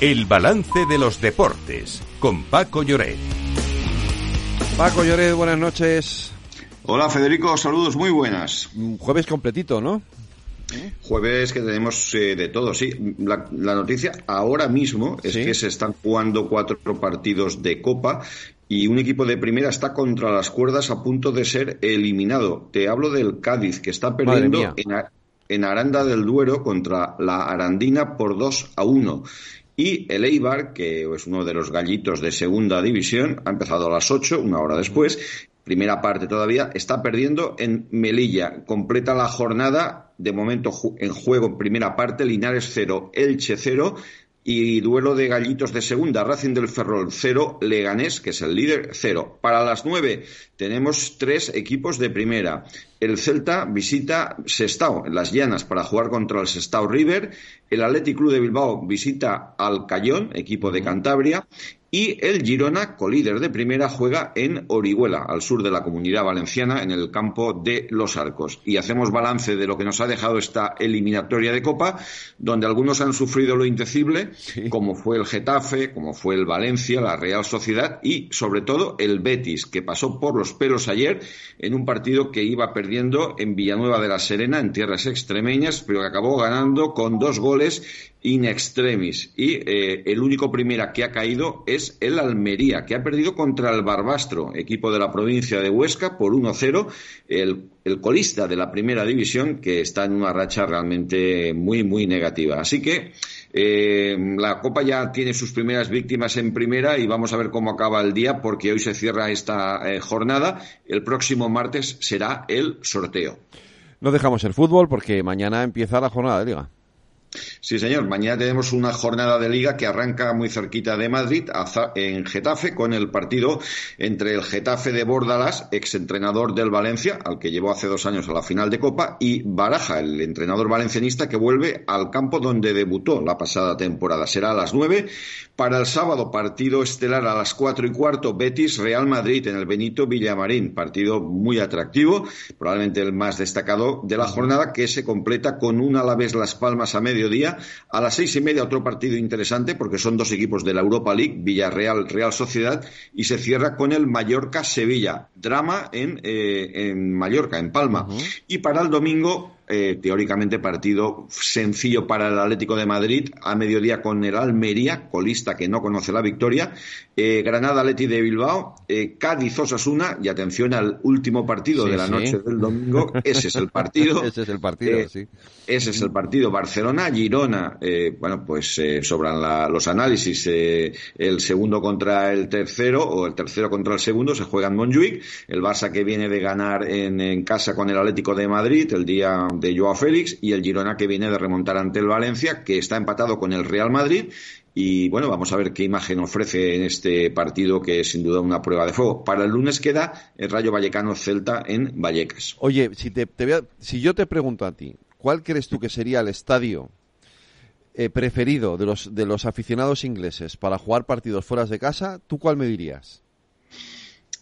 El balance de los deportes con Paco Lloret. Paco Lloret, buenas noches. Hola Federico, saludos muy buenas. Jueves completito, ¿no? Jueves que tenemos eh, de todo, sí. La, noticia ahora mismo es que se están jugando cuatro partidos de Copa y un equipo de primera está contra las cuerdas a punto de ser eliminado. Te hablo del Cádiz, que está perdiendo en, Aranda del Duero contra la Arandina por 2 a 1. Y el Eibar, que es uno de los gallitos de segunda división, ha empezado a las 8, una hora después. Primera parte todavía, está perdiendo en Melilla. Completa la jornada, de momento en juego en primera parte, Linares 0, Elche 0 y duelo de gallitos de segunda, Racing del Ferrol 0, Leganés, que es el líder, 0. Para las 9 tenemos tres equipos de primera. El Celta visita Sestao, en las llanas, para jugar contra el Sestao River. El Athletic Club de Bilbao visita al Cayón, equipo de Cantabria. Y el Girona, colíder de primera, juega en Orihuela, al sur de la comunidad valenciana, en el campo de Los Arcos. Y hacemos balance de lo que nos ha dejado esta eliminatoria de Copa, donde algunos han sufrido lo indecible, como fue el Getafe, como fue el Valencia, la Real Sociedad y, sobre todo, el Betis, que pasó por los pelos ayer en un partido que iba perdiendo en Villanueva de la Serena, en tierras extremeñas, pero que acabó ganando con dos goles in extremis. Y eh, el único primera que ha caído es el Almería, que ha perdido contra el Barbastro, equipo de la provincia de Huesca, por 1-0. El, el, colista de la primera división, que está en una racha realmente muy, muy negativa. Así que eh, la Copa ya tiene sus primeras víctimas en primera y vamos a ver cómo acaba el día, porque hoy se cierra esta eh, jornada. El próximo martes será el sorteo. No dejamos el fútbol porque mañana empieza la jornada de liga. Sí, señor. Mañana tenemos una jornada de liga que arranca muy cerquita de Madrid, en Getafe, con el partido entre el Getafe de Bordalas, exentrenador del Valencia, al que llevó hace dos años a la final de Copa, y Baraja, el entrenador valencianista que vuelve al campo donde debutó la pasada temporada. Será a las nueve. Para el sábado, partido estelar a las cuatro y cuarto, Betis Real Madrid en el Benito Villamarín. Partido muy atractivo, probablemente el más destacado de la jornada, que se completa con un Alavés Las Palmas a medio mediodía. A las seis y media otro partido interesante porque son dos equipos de la Europa League, Villarreal, Real Sociedad, y se cierra con el Mallorca-Sevilla. Drama en, eh, en Mallorca, en Palma. Y para el domingo, eh, teóricamente partido sencillo para el Atlético de Madrid a mediodía con el Almería, colista que no conoce la victoria, eh, Granada Leti de Bilbao, Cádiz Osasuna y atención al último partido de la noche del domingo, ese es el partido. ese es el partido, sí. Ese es el partido. Barcelona, Girona, bueno, pues sobran los análisis. el segundo contra el tercero o el tercero contra el segundo se juega en Montjuic. El Barça que viene de ganar en, casa con el Atlético de Madrid el día de Joao Félix y el Girona que viene de remontar ante el Valencia, que está empatado con el Real Madrid. Y bueno, vamos a ver qué imagen ofrece en este partido, que es sin duda una prueba de fuego. Para el lunes queda el Rayo Vallecano Celta en Vallecas. Oye, si, te, si yo te pregunto a ti, ¿cuál crees tú que sería el estadio eh, preferido de los, de los aficionados ingleses para jugar partidos fuera de casa? ¿Tú cuál me dirías?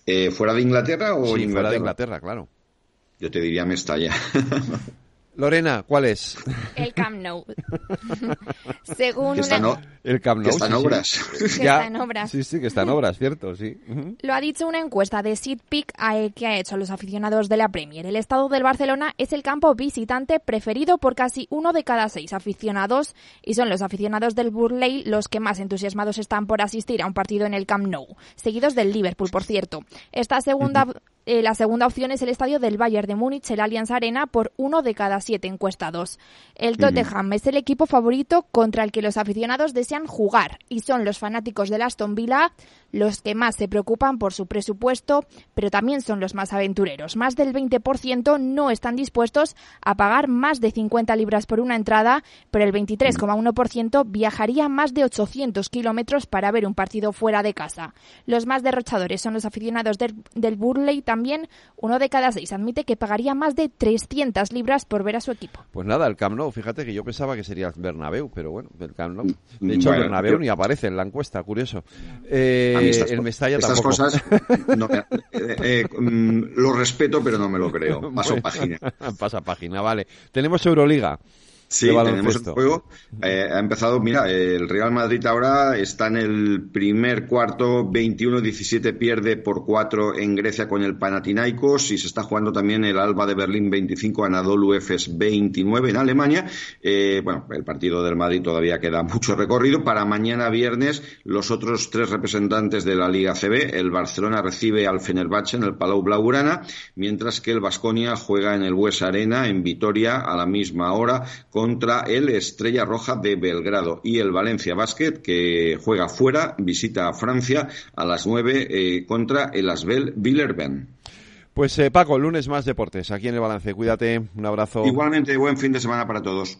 Eh, ¿Fuera de Inglaterra o sí, fuera de Inglaterra, claro. Yo te diría Mestalla. Lorena, ¿cuál es? El Camp Nou. Según el Camp Nou que está en obras. Que está en obras. Sí, sí, que está en obras, cierto, sí. Lo ha dicho una encuesta de SeatPick eh, que ha hecho a los aficionados de la Premier. El estado del Barcelona es el campo visitante preferido por casi uno de cada seis aficionados y son los aficionados del Burley los que más entusiasmados están por asistir a un partido en el Camp Nou, seguidos del Liverpool, por cierto. Esta segunda eh, la segunda opción es el estadio del Bayern de Múnich, el Allianz Arena, por uno de cada siete encuestados. El Tottenham es el equipo favorito contra el que los aficionados desean jugar y son los fanáticos del Aston Villa los que más se preocupan por su presupuesto, pero también son los más aventureros. Más del 20% no están dispuestos a pagar más de 50 libras por una entrada, pero el 23,1% viajaría más de 800 kilómetros para ver un partido fuera de casa. Los más derrochadores son los aficionados del, del Burley también uno de cada seis admite que pagaría más de 300 libras por ver a su equipo. Pues nada, el Camp Nou, fíjate que yo pensaba que sería el Bernabéu, pero bueno, el Camp Nou. De hecho, el Bernabéu ni aparece en la encuesta, curioso. Eh, el Mestalla estas cosas eh, eh, mm, lo respeto, pero no me lo creo. Paso página. Pasa página, vale. Tenemos Euroliga. Sí, tenemos el juego. Eh, ha empezado, mira, el Real Madrid ahora está en el primer cuarto, 21-17 pierde por 4 en Grecia con el Panathinaikos y se está jugando también el Alba de Berlín 25, Anadolu Efes 29 en Alemania. Eh, bueno, el partido del Madrid todavía queda mucho recorrido. Para mañana viernes, los otros tres representantes de la Liga CB, el Barcelona recibe al Fenerbahce en el Palau Blaugrana, mientras que el Vasconia juega en el West Arena en Vitoria a la misma hora contra el Estrella Roja de Belgrado y el Valencia Basket que juega fuera, visita a Francia a las 9 eh, contra el Asbel Villerben. Pues eh, Paco, lunes más deportes aquí en el balance. Cuídate, un abrazo. Igualmente, buen fin de semana para todos.